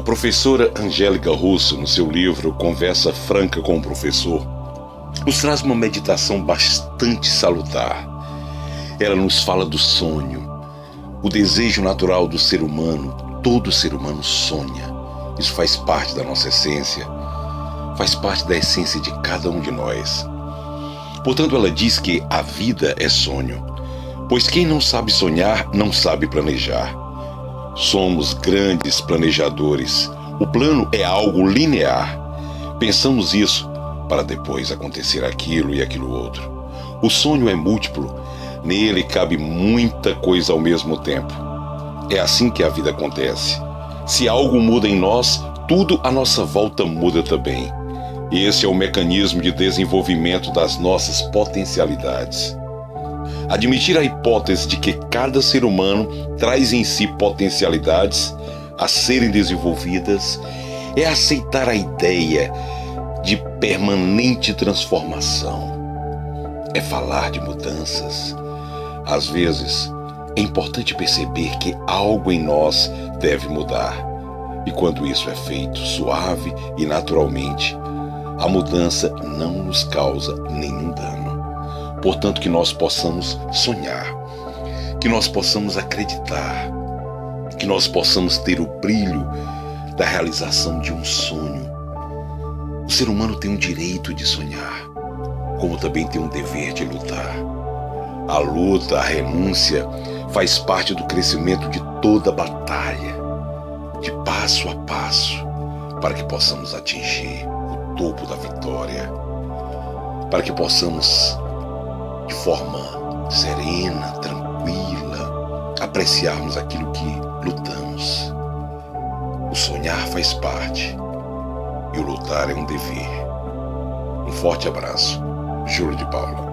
professora Angélica Russo, no seu livro Conversa Franca com o Professor, nos traz uma meditação bastante salutar. Ela nos fala do sonho, o desejo natural do ser humano. Todo ser humano sonha. Isso faz parte da nossa essência, faz parte da essência de cada um de nós. Portanto, ela diz que a vida é sonho, pois quem não sabe sonhar não sabe planejar. Somos grandes planejadores. O plano é algo linear. Pensamos isso para depois acontecer aquilo e aquilo outro. O sonho é múltiplo. Nele cabe muita coisa ao mesmo tempo. É assim que a vida acontece. Se algo muda em nós, tudo à nossa volta muda também. Esse é o mecanismo de desenvolvimento das nossas potencialidades. Admitir a hipótese de que cada ser humano traz em si potencialidades a serem desenvolvidas é aceitar a ideia de permanente transformação. É falar de mudanças. Às vezes, é importante perceber que algo em nós deve mudar. E quando isso é feito suave e naturalmente, a mudança não nos causa nenhum dano. Portanto, que nós possamos sonhar, que nós possamos acreditar, que nós possamos ter o brilho da realização de um sonho. O ser humano tem um direito de sonhar, como também tem um dever de lutar. A luta, a renúncia, faz parte do crescimento de toda batalha, de passo a passo, para que possamos atingir o topo da vitória, para que possamos de forma serena, tranquila, apreciarmos aquilo que lutamos. O sonhar faz parte e o lutar é um dever. Um forte abraço, Júlio de Paula.